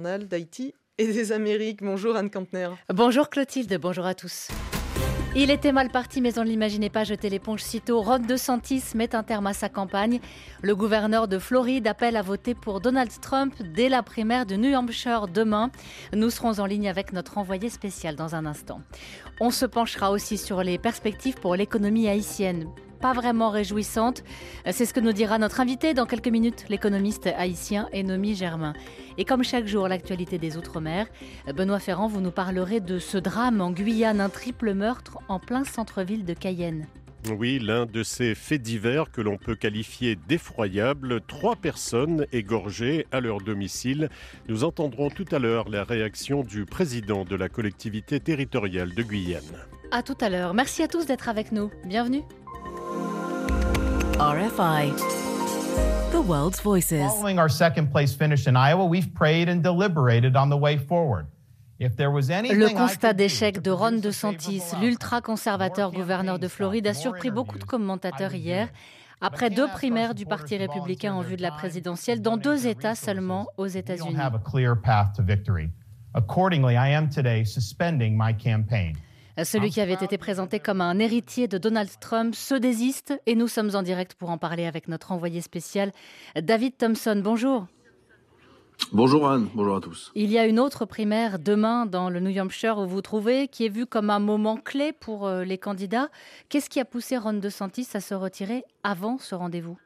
d'Haïti et des Amériques. Bonjour Anne Kantner. Bonjour Clotilde, bonjour à tous. Il était mal parti, mais on ne l'imaginait pas jeter l'éponge sitôt. Ron DeSantis met un terme à sa campagne. Le gouverneur de Floride appelle à voter pour Donald Trump dès la primaire de New Hampshire demain. Nous serons en ligne avec notre envoyé spécial dans un instant. On se penchera aussi sur les perspectives pour l'économie haïtienne pas vraiment réjouissante. C'est ce que nous dira notre invité dans quelques minutes, l'économiste haïtien Enomi Germain. Et comme chaque jour, l'actualité des Outre-mer, Benoît Ferrand, vous nous parlerez de ce drame en Guyane, un triple meurtre en plein centre-ville de Cayenne. Oui, l'un de ces faits divers que l'on peut qualifier d'effroyable. Trois personnes égorgées à leur domicile. Nous entendrons tout à l'heure la réaction du président de la collectivité territoriale de Guyane. À tout à l'heure. Merci à tous d'être avec nous. Bienvenue. RFI. The world's voices. Following our second place finish in Iowa, we've prayed and deliberated on the way forward. Le constat d'échec de Ron DeSantis, l'ultra-conservateur gouverneur de Floride, a surpris beaucoup de commentateurs hier. Après deux primaires du Parti républicain en vue de la présidentielle, dans deux États seulement aux États-Unis. Celui qui avait été présenté comme un héritier de Donald Trump se désiste et nous sommes en direct pour en parler avec notre envoyé spécial, David Thompson. Bonjour. Bonjour Anne, bonjour à tous. Il y a une autre primaire demain dans le New Hampshire où vous trouvez, qui est vue comme un moment clé pour euh, les candidats. Qu'est-ce qui a poussé Ron DeSantis à se retirer avant ce rendez-vous?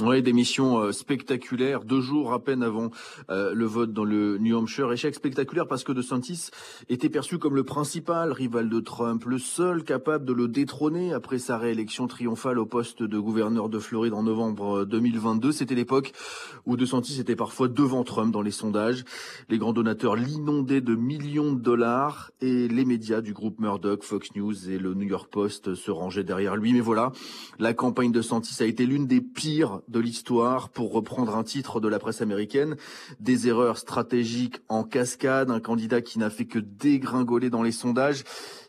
Oui, des missions euh, spectaculaires, deux jours à peine avant euh, le vote dans le New Hampshire. Échec spectaculaire parce que DeSantis était perçu comme le principal rival de Trump, le seul capable de le détrôner après sa réélection triomphale au poste de gouverneur de Floride en novembre 2022. Euh, C'était l'époque où DeSantis était parfois devant Trump dans les sondages. Les grands donateurs l'inondaient de millions de dollars et les médias du groupe Murdoch, Fox News et le New York Post se rangeaient derrière lui. Mais voilà, la campagne de DeSantis a été l'une des pires de l'histoire, pour reprendre un titre de la presse américaine, des erreurs stratégiques en cascade, un candidat qui n'a fait que dégringoler dans les sondages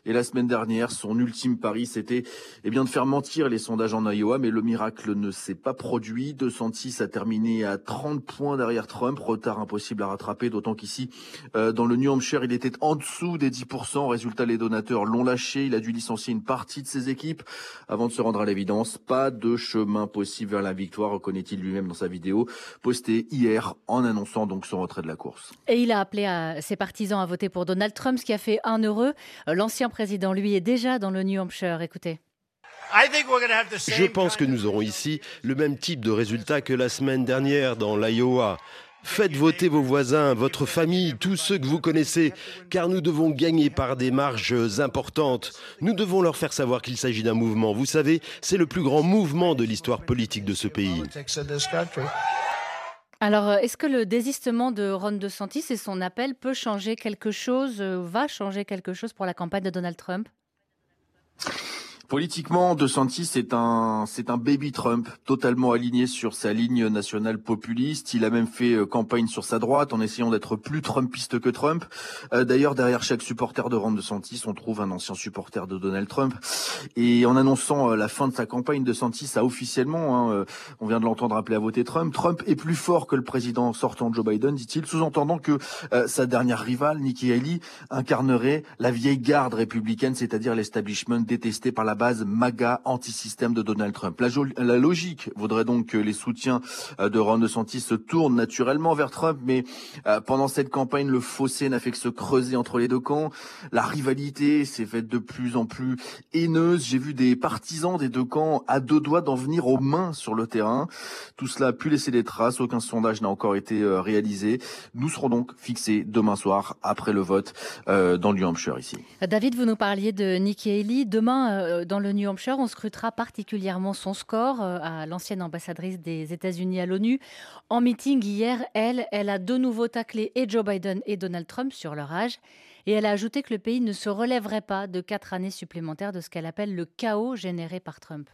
et la semaine dernière, son ultime pari, c'était eh bien de faire mentir les sondages en Iowa, mais le miracle ne s'est pas produit. 206 a terminé à 30 points derrière Trump, retard impossible à rattraper, d'autant qu'ici, euh, dans le New Hampshire, il était en dessous des 10%. Résultat, les donateurs l'ont lâché. Il a dû licencier une partie de ses équipes avant de se rendre à l'évidence. Pas de chemin possible vers la victoire, reconnaît-il lui-même dans sa vidéo postée hier en annonçant donc son retrait de la course. Et il a appelé ses partisans à voter pour Donald Trump, ce qui a fait un heureux. L'ancien président, lui, est déjà dans le New Hampshire. Écoutez. Je pense que nous aurons ici le même type de résultat que la semaine dernière dans l'Iowa. Faites voter vos voisins, votre famille, tous ceux que vous connaissez, car nous devons gagner par des marges importantes. Nous devons leur faire savoir qu'il s'agit d'un mouvement. Vous savez, c'est le plus grand mouvement de l'histoire politique de ce pays. Alors, euh, est-ce que le désistement de Ron DeSantis et son appel peut changer quelque chose, euh, va changer quelque chose pour la campagne de Donald Trump? Politiquement, DeSantis c'est un c'est un baby Trump, totalement aligné sur sa ligne nationale populiste. Il a même fait euh, campagne sur sa droite en essayant d'être plus Trumpiste que Trump. Euh, d'ailleurs, derrière chaque supporter de Ron DeSantis, on trouve un ancien supporter de Donald Trump. Et en annonçant euh, la fin de sa campagne, DeSantis a officiellement, hein, on vient de l'entendre appeler à voter Trump. Trump est plus fort que le président sortant Joe Biden, dit-il, sous-entendant que sa dernière rivale, Nikki Haley, incarnerait la vieille garde républicaine, c'est-à-dire l'establishment détesté par la base MAGA anti-système de Donald Trump. La, logique voudrait donc que les soutiens euh, de Ron DeSantis se tournent naturellement vers Trump, mais euh, pendant cette campagne, le fossé n'a fait que se creuser entre les deux camps. La rivalité s'est faite de plus en plus haineuse. J'ai vu des partisans des deux camps à deux doigts d'en venir aux mains sur le terrain. Tout cela a pu laisser des traces. Aucun sondage n'a encore été euh, réalisé. Nous serons donc fixés demain soir après le vote dans le New Hampshire ici. David, vous nous parliez de Nikki Haley. Demain, dans le New Hampshire, on scrutera particulièrement son score euh, à l'ancienne ambassadrice des États-Unis à l'ONU. En meeting hier, elle, elle a de nouveau taclé et Joe Biden et Donald Trump sur leur âge. Et elle a ajouté que le pays ne se relèverait pas de quatre années supplémentaires de ce qu'elle appelle le chaos généré par Trump.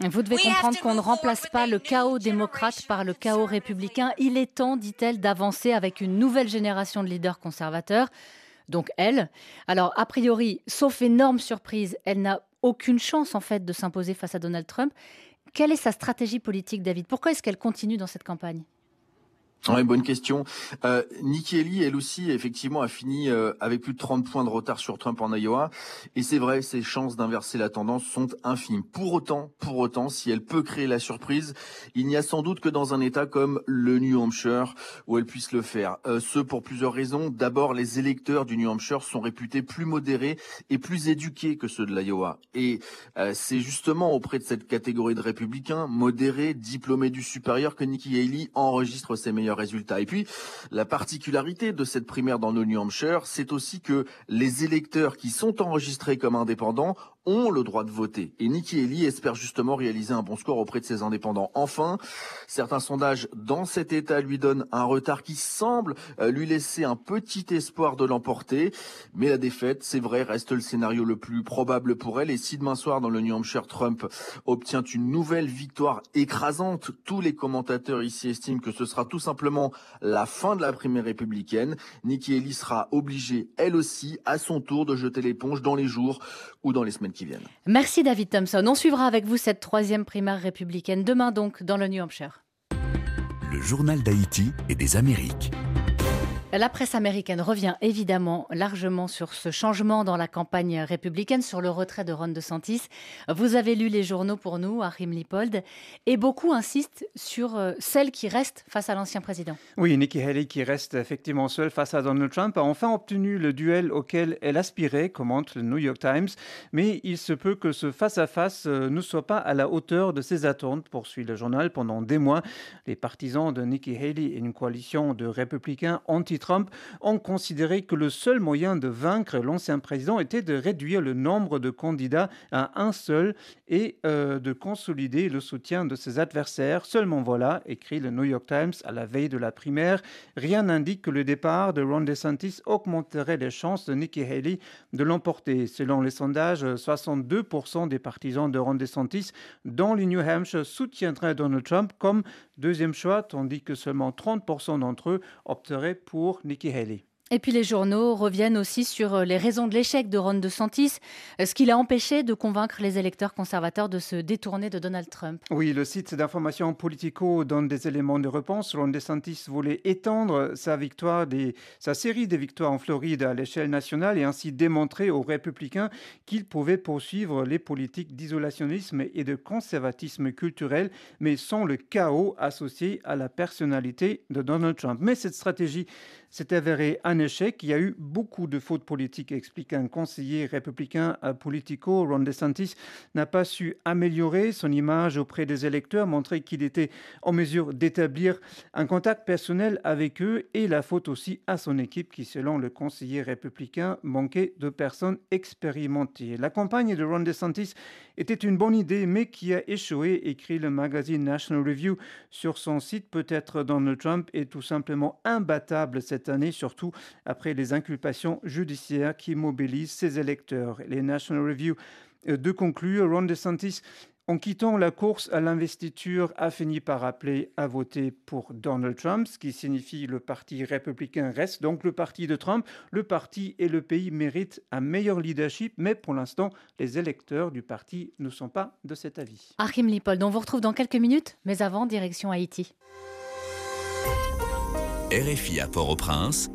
Vous devez comprendre qu'on ne remplace pas le chaos démocrate par le chaos républicain. Il est temps, dit-elle, d'avancer avec une nouvelle génération de leaders conservateurs. Donc elle. Alors, a priori, sauf énorme surprise, elle n'a aucune chance en fait de s'imposer face à Donald Trump. Quelle est sa stratégie politique, David? Pourquoi est-ce qu'elle continue dans cette campagne? Ouais, bonne question. Euh, Nikki Haley, elle aussi, effectivement, a fini euh, avec plus de 30 points de retard sur Trump en Iowa. Et c'est vrai, ses chances d'inverser la tendance sont infimes. Pour autant, pour autant, si elle peut créer la surprise, il n'y a sans doute que dans un État comme le New Hampshire où elle puisse le faire. Euh, ce pour plusieurs raisons. D'abord, les électeurs du New Hampshire sont réputés plus modérés et plus éduqués que ceux de l'Iowa. Et euh, c'est justement auprès de cette catégorie de républicains, modérés, diplômés du supérieur, que Nikki Haley enregistre ses meilleurs résultats. Et puis, la particularité de cette primaire dans le New Hampshire, c'est aussi que les électeurs qui sont enregistrés comme indépendants ont le droit de voter. Et Nikki Haley espère justement réaliser un bon score auprès de ces indépendants. Enfin, certains sondages dans cet État lui donnent un retard qui semble euh, lui laisser un petit espoir de l'emporter. Mais la défaite, c'est vrai, reste le scénario le plus probable pour elle. Et si demain soir, dans le New Hampshire, Trump obtient une nouvelle victoire écrasante, tous les commentateurs ici estiment que ce sera tout simplement la fin de la primaire républicaine. Nikki Haley sera obligée, elle aussi, à son tour, de jeter l'éponge dans les jours ou dans les semaines qui viennent. Merci David Thompson. On suivra avec vous cette troisième primaire républicaine demain donc dans le New Hampshire. Le journal d'Haïti et des Amériques. La presse américaine revient évidemment largement sur ce changement dans la campagne républicaine, sur le retrait de Ron DeSantis. Vous avez lu les journaux pour nous, Achim Lipold, et beaucoup insistent sur euh, celle qui reste face à l'ancien président. Oui, Nikki Haley, qui reste effectivement seule face à Donald Trump, a enfin obtenu le duel auquel elle aspirait, commente le New York Times. Mais il se peut que ce face-à-face euh, ne soit pas à la hauteur de ses attentes, poursuit le journal. Pendant des mois, les partisans de Nikki Haley et une coalition de républicains anti trump ont considéré que le seul moyen de vaincre l'ancien président était de réduire le nombre de candidats à un seul et euh, de consolider le soutien de ses adversaires. Seulement voilà, écrit le New York Times à la veille de la primaire, rien n'indique que le départ de Ron DeSantis augmenterait les chances de Nikki Haley de l'emporter. Selon les sondages, 62% des partisans de Ron DeSantis dans le New Hampshire soutiendraient Donald Trump comme deuxième choix, tandis que seulement 30% d'entre eux opteraient pour Nikki Haley. Et puis les journaux reviennent aussi sur euh, les raisons de l'échec de Ron DeSantis, euh, ce qui l'a empêché de convaincre les électeurs conservateurs de se détourner de Donald Trump. Oui, le site d'information Politico donne des éléments de réponse. Ron DeSantis voulait étendre sa des, sa série de victoires en Floride à l'échelle nationale et ainsi démontrer aux républicains qu'il pouvait poursuivre les politiques d'isolationnisme et de conservatisme culturel, mais sans le chaos associé à la personnalité de Donald Trump. Mais cette stratégie s'est avéré un échec. Il y a eu beaucoup de fautes politiques, explique un conseiller républicain à Politico. Ron DeSantis n'a pas su améliorer son image auprès des électeurs, montrer qu'il était en mesure d'établir un contact personnel avec eux et la faute aussi à son équipe qui, selon le conseiller républicain, manquait de personnes expérimentées. La campagne de Ron DeSantis était une bonne idée, mais qui a échoué, écrit le magazine National Review sur son site. Peut-être Donald Trump est tout simplement imbattable cette cette année, surtout après les inculpations judiciaires qui mobilisent ses électeurs. Les National Review euh, de conclure, Ron DeSantis en quittant la course à l'investiture, a fini par appeler à voter pour Donald Trump, ce qui signifie le parti républicain reste donc le parti de Trump. Le parti et le pays méritent un meilleur leadership, mais pour l'instant, les électeurs du parti ne sont pas de cet avis. Achim Lipold, on vous retrouve dans quelques minutes, mais avant, direction Haïti. RFI à Port-au-Prince,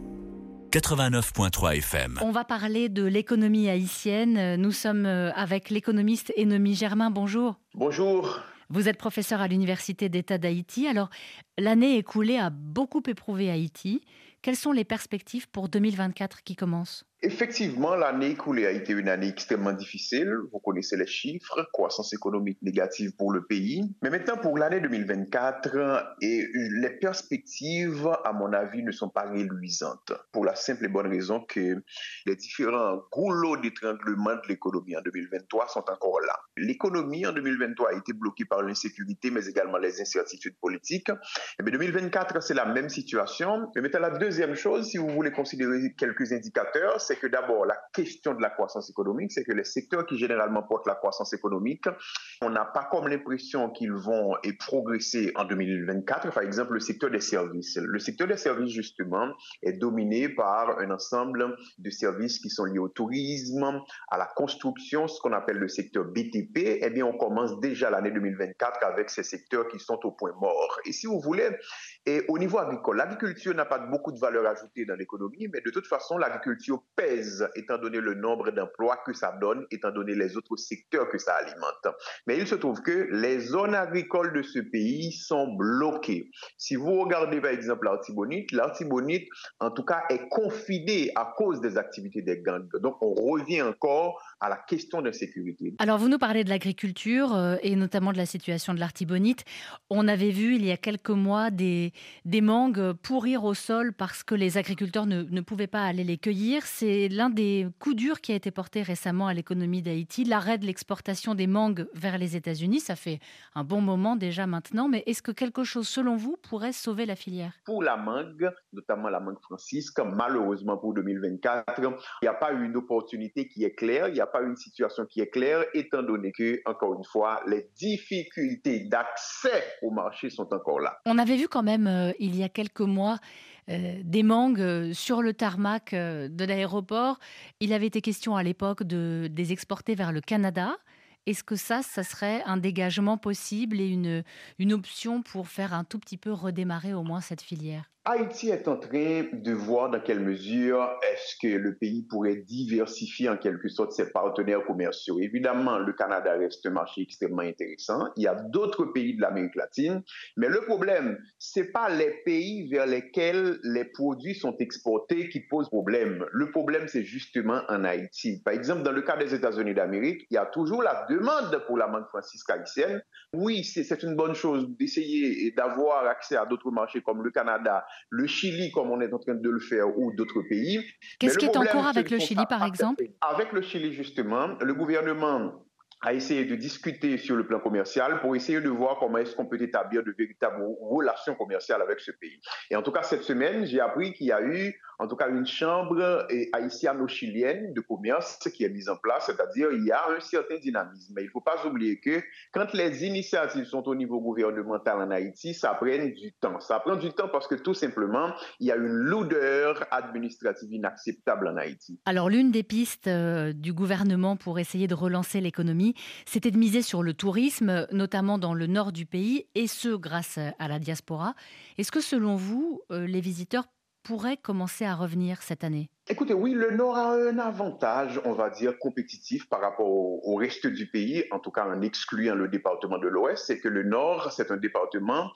89.3 FM. On va parler de l'économie haïtienne. Nous sommes euh, avec l'économiste Ennemi Germain. Bonjour. Bonjour. Vous êtes professeur à l'Université d'État d'Haïti. Alors, l'année écoulée a beaucoup éprouvé Haïti. Quelles sont les perspectives pour 2024 qui commence Effectivement, l'année écoulée a été une année extrêmement difficile. Vous connaissez les chiffres, croissance économique négative pour le pays. Mais maintenant, pour l'année 2024, et les perspectives, à mon avis, ne sont pas réluisantes. Pour la simple et bonne raison que les différents goulots d'étranglement de l'économie en 2023 sont encore là. L'économie en 2023 a été bloquée par l'insécurité, mais également les incertitudes politiques. Et bien 2024, c'est la même situation. Mais maintenant, la deuxième chose, si vous voulez considérer quelques indicateurs, c'est que d'abord, la question de la croissance économique, c'est que les secteurs qui généralement portent la croissance économique, on n'a pas comme l'impression qu'ils vont et progresser en 2024. Par exemple, le secteur des services. Le secteur des services, justement, est dominé par un ensemble de services qui sont liés au tourisme, à la construction, ce qu'on appelle le secteur BTP. Eh bien, on commence déjà l'année 2024 avec ces secteurs qui sont au point mort. Et si vous voulez, et au niveau agricole, l'agriculture n'a pas beaucoup de valeur ajoutée dans l'économie, mais de toute façon, l'agriculture étant donné le nombre d'emplois que ça donne, étant donné les autres secteurs que ça alimente. Mais il se trouve que les zones agricoles de ce pays sont bloquées. Si vous regardez par exemple l'Artibonite, l'Artibonite, en tout cas, est confinée à cause des activités des gangs. Donc, on revient encore à la question de sécurité. Alors, vous nous parlez de l'agriculture euh, et notamment de la situation de l'Artibonite. On avait vu il y a quelques mois des, des mangues pourrir au sol parce que les agriculteurs ne, ne pouvaient pas aller les cueillir. C'est l'un des coups durs qui a été porté récemment à l'économie d'Haïti, l'arrêt de l'exportation des mangues vers les États-Unis. Ça fait un bon moment déjà maintenant, mais est-ce que quelque chose, selon vous, pourrait sauver la filière? Pour la mangue, notamment la mangue francisque, malheureusement pour 2024, il n'y a pas eu une opportunité qui est claire, il n'y a pas une situation qui est claire, étant donné que, encore une fois, les difficultés d'accès au marché sont encore là. On avait vu quand même, euh, il y a quelques mois, des mangues euh, sur le tarmac euh, de l'aéroport. Il avait été question à l'époque de les exporter vers le Canada. Est-ce que ça, ça serait un dégagement possible et une, une option pour faire un tout petit peu redémarrer au moins cette filière? Haïti est en train de voir dans quelle mesure est-ce que le pays pourrait diversifier en quelque sorte ses partenaires commerciaux. Évidemment, le Canada reste un marché extrêmement intéressant. Il y a d'autres pays de l'Amérique latine, mais le problème, c'est pas les pays vers lesquels les produits sont exportés qui posent problème. Le problème, c'est justement en Haïti. Par exemple, dans le cas des États-Unis d'Amérique, il y a toujours la demande pour la mangue francisque haïtienne. Oui, c'est une bonne chose d'essayer d'avoir accès à d'autres marchés comme le Canada, le Chili comme on est en train de le faire ou d'autres pays. Qu'est-ce qui est en cours avec le Chili par exemple? Avec le Chili justement, le gouvernement a essayé de discuter sur le plan commercial pour essayer de voir comment est-ce qu'on peut établir de véritables relations commerciales avec ce pays. Et en tout cas, cette semaine, j'ai appris qu'il y a eu en tout cas une chambre haïtiano-chilienne de commerce qui est mise en place, c'est-à-dire il y a un certain dynamisme. Mais il ne faut pas oublier que quand les initiatives sont au niveau gouvernemental en Haïti, ça prend du temps. Ça prend du temps parce que tout simplement, il y a une lourdeur administrative inacceptable en Haïti. Alors l'une des pistes euh, du gouvernement pour essayer de relancer l'économie, c'était de miser sur le tourisme, notamment dans le nord du pays, et ce grâce à la diaspora. Est-ce que selon vous, euh, les visiteurs pourrait commencer à revenir cette année? Écoutez, oui, le Nord a un avantage, on va dire, compétitif par rapport au, reste du pays, en tout cas en excluant le département de l'Ouest, c'est que le Nord, c'est un département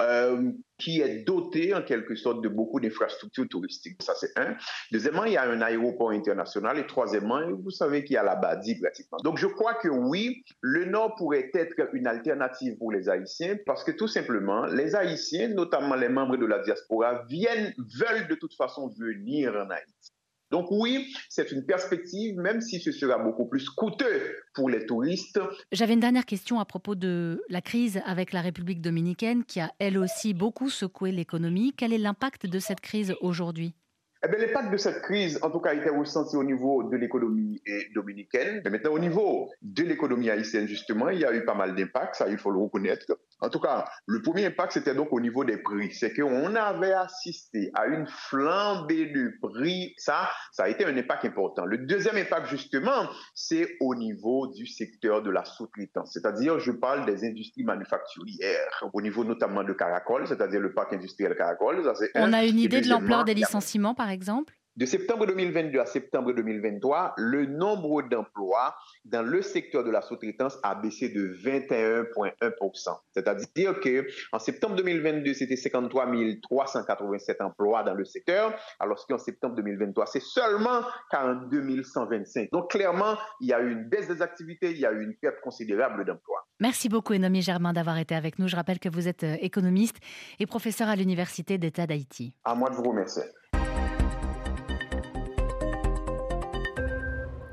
euh, qui est doté en quelque sorte de beaucoup d'infrastructures touristiques. Ça, c'est un. Deuxièmement, il y a un aéroport international. Et troisièmement, vous savez qu'il y a la Badi pratiquement. Donc, je crois que oui, le Nord pourrait être une alternative pour les Haïtiens parce que tout simplement, les Haïtiens, notamment les membres de la diaspora, viennent, veulent de toute façon venir en Haïti. Donc oui, c'est une perspective, même si ce sera beaucoup plus coûteux pour les touristes. J'avais une dernière question à propos de la crise avec la République dominicaine qui a elle aussi beaucoup secoué l'économie. Quel est l'impact de cette crise aujourd'hui? Eh bien, l'impact de cette crise, en tout cas, a été ressenti au niveau de l'économie dominicaine. Mais maintenant, au niveau de l'économie haïtienne, justement, il y a eu pas mal d'impacts, ça, il faut le reconnaître. En tout cas, le premier impact, c'était donc au niveau des prix. C'est qu'on avait assisté à une flambée du prix. Ça, ça a été un impact important. Le deuxième impact, justement, c'est au niveau du secteur de la sous-traitance. C'est-à-dire, je parle des industries manufacturières, au niveau notamment de Caracol, c'est-à-dire le parc industriel Caracol. On a une idée de l'ampleur des licenciements, par exemple? De septembre 2022 à septembre 2023, le nombre d'emplois dans le secteur de la sous-traitance a baissé de 21,1%. C'est-à-dire que en septembre 2022, c'était 53 387 emplois dans le secteur, alors qu'en septembre 2023, c'est seulement 42 125. Donc clairement, il y a eu une baisse des activités, il y a eu une perte considérable d'emplois. Merci beaucoup, Enomi Germain, d'avoir été avec nous. Je rappelle que vous êtes euh, économiste et professeur à l'Université d'État d'Haïti. À moi de vous remercier.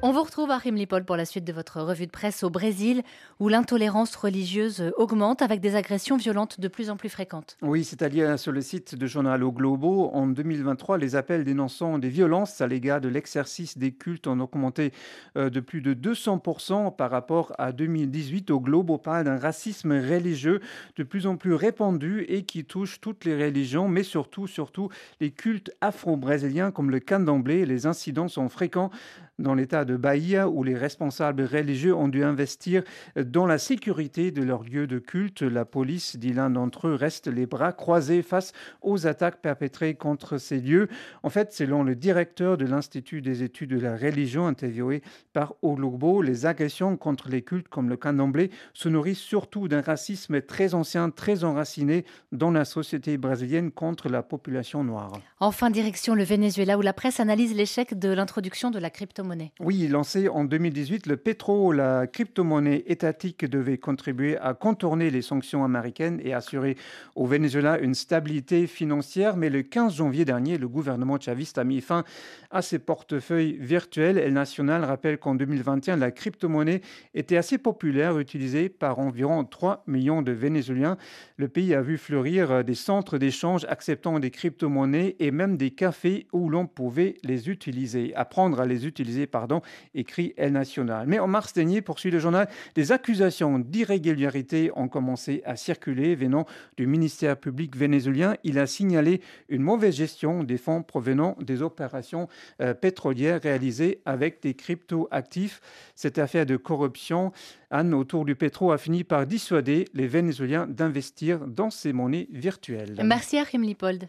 On vous retrouve à Rimlipol pour la suite de votre revue de presse au Brésil, où l'intolérance religieuse augmente avec des agressions violentes de plus en plus fréquentes. Oui, c'est à dire sur le site de Journal au Globo. En 2023, les appels dénonçant des violences à l'égard de l'exercice des cultes ont augmenté euh, de plus de 200% par rapport à 2018. Au Globo parle d'un racisme religieux de plus en plus répandu et qui touche toutes les religions, mais surtout, surtout les cultes afro-brésiliens comme le candomblé. Les incidents sont fréquents dans l'état de Bahia où les responsables religieux ont dû investir dans la sécurité de leurs lieux de culte. La police, dit l'un d'entre eux, reste les bras croisés face aux attaques perpétrées contre ces lieux. En fait, selon le directeur de l'Institut des études de la religion interviewé par Olobo, les agressions contre les cultes comme le candomblé se nourrissent surtout d'un racisme très ancien, très enraciné dans la société brésilienne contre la population noire. Enfin, direction le Venezuela où la presse analyse l'échec de l'introduction de la crypto oui, lancé en 2018, le pétro, la crypto-monnaie étatique, devait contribuer à contourner les sanctions américaines et assurer au Venezuela une stabilité financière. Mais le 15 janvier dernier, le gouvernement chaviste a mis fin à ses portefeuilles virtuels. El National rappelle qu'en 2021, la crypto-monnaie était assez populaire, utilisée par environ 3 millions de Vénézuéliens. Le pays a vu fleurir des centres d'échange acceptant des crypto-monnaies et même des cafés où l'on pouvait les utiliser. Apprendre à les utiliser pardon, écrit El National. Mais en mars dernier, poursuit le journal, des accusations d'irrégularité ont commencé à circuler venant du ministère public vénézuélien. Il a signalé une mauvaise gestion des fonds provenant des opérations euh, pétrolières réalisées avec des crypto-actifs. Cette affaire de corruption, Anne, autour du pétrole, a fini par dissuader les Vénézuéliens d'investir dans ces monnaies virtuelles. Merci Achim Lipold.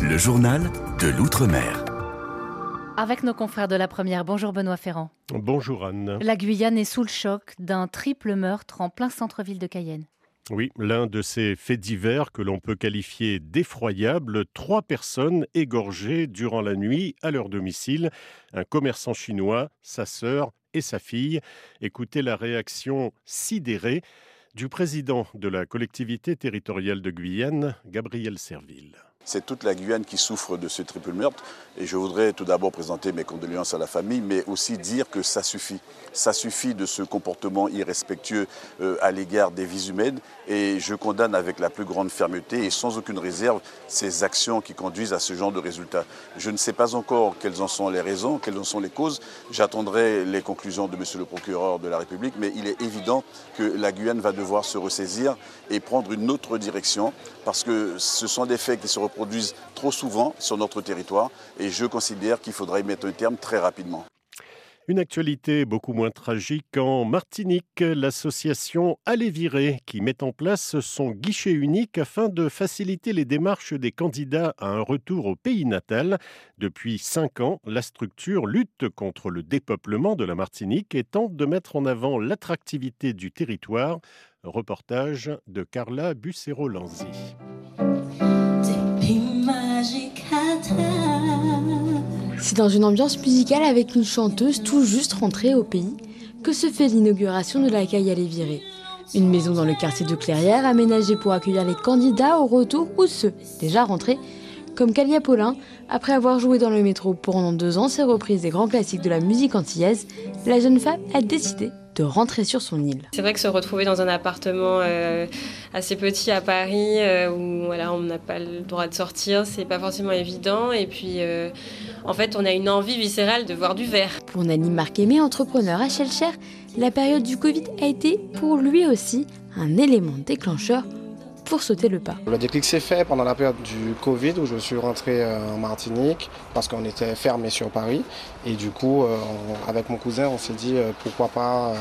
Le journal de l'Outre-mer avec nos confrères de la première. Bonjour Benoît Ferrand. Bonjour Anne. La Guyane est sous le choc d'un triple meurtre en plein centre-ville de Cayenne. Oui, l'un de ces faits divers que l'on peut qualifier d'effroyable, trois personnes égorgées durant la nuit à leur domicile, un commerçant chinois, sa sœur et sa fille. Écoutez la réaction sidérée du président de la collectivité territoriale de Guyane, Gabriel Serville. C'est toute la Guyane qui souffre de ce triple meurtre. Et je voudrais tout d'abord présenter mes condoléances à la famille, mais aussi dire que ça suffit. Ça suffit de ce comportement irrespectueux euh, à l'égard des vies humaines. Et je condamne avec la plus grande fermeté et sans aucune réserve ces actions qui conduisent à ce genre de résultats. Je ne sais pas encore quelles en sont les raisons, quelles en sont les causes. J'attendrai les conclusions de Monsieur le procureur de la République, mais il est évident que la Guyane va devoir se ressaisir et prendre une autre direction parce que ce sont des faits qui se reproduisent trop souvent sur notre territoire et je considère qu'il faudra y mettre un terme très rapidement. Une actualité beaucoup moins tragique en Martinique, l'association Allez Virer qui met en place son guichet unique afin de faciliter les démarches des candidats à un retour au pays natal. Depuis cinq ans, la structure lutte contre le dépeuplement de la Martinique et tente de mettre en avant l'attractivité du territoire. Reportage de Carla Bucero-Lanzi. C'est dans une ambiance musicale avec une chanteuse tout juste rentrée au pays que se fait l'inauguration de la Caille à Léviré. Une maison dans le quartier de Clairière aménagée pour accueillir les candidats au retour ou ceux déjà rentrés, comme Calia Paulin, après avoir joué dans le métro pendant deux ans ses reprises des grands classiques de la musique antillaise, la jeune femme a décidé de rentrer sur son île. C'est vrai que se retrouver dans un appartement euh, assez petit à Paris, euh, où voilà, on n'a pas le droit de sortir, c'est pas forcément évident. Et puis, euh, en fait, on a une envie viscérale de voir du vert. Pour Nani Marquemé, entrepreneur à Shellcher, la période du Covid a été pour lui aussi un élément déclencheur pour sauter le pas. Le déclic s'est fait pendant la période du Covid où je suis rentré euh, en Martinique parce qu'on était fermé sur Paris. Et du coup, euh, avec mon cousin, on s'est dit euh, pourquoi pas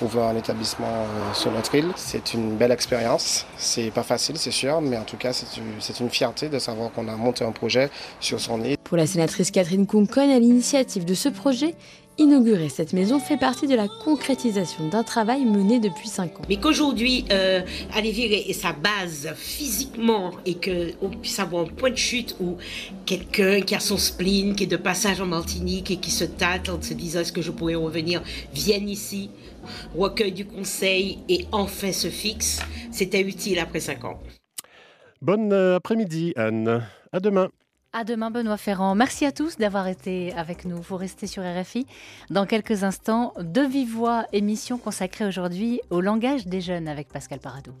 ouvrir un établissement sur notre île. C'est une belle expérience. C'est pas facile, c'est sûr, mais en tout cas, c'est une fierté de savoir qu'on a monté un projet sur son île. Pour la sénatrice Catherine Kunkon, à l'initiative de ce projet, Inaugurer cette maison fait partie de la concrétisation d'un travail mené depuis 5 ans. Mais qu'aujourd'hui, euh, virer sa base physiquement et qu'on puisse avoir un point de chute où quelqu'un qui a son spleen, qui est de passage en Martinique et qui se tâte en se disant est-ce que je pourrais revenir, vienne ici, recueille du conseil et enfin se fixe, c'était utile après 5 ans. Bon euh, après-midi, Anne. À demain. À demain, Benoît Ferrand. Merci à tous d'avoir été avec nous. Vous restez sur RFI. Dans quelques instants, De Vive Voix, émission consacrée aujourd'hui au langage des jeunes avec Pascal Paradou.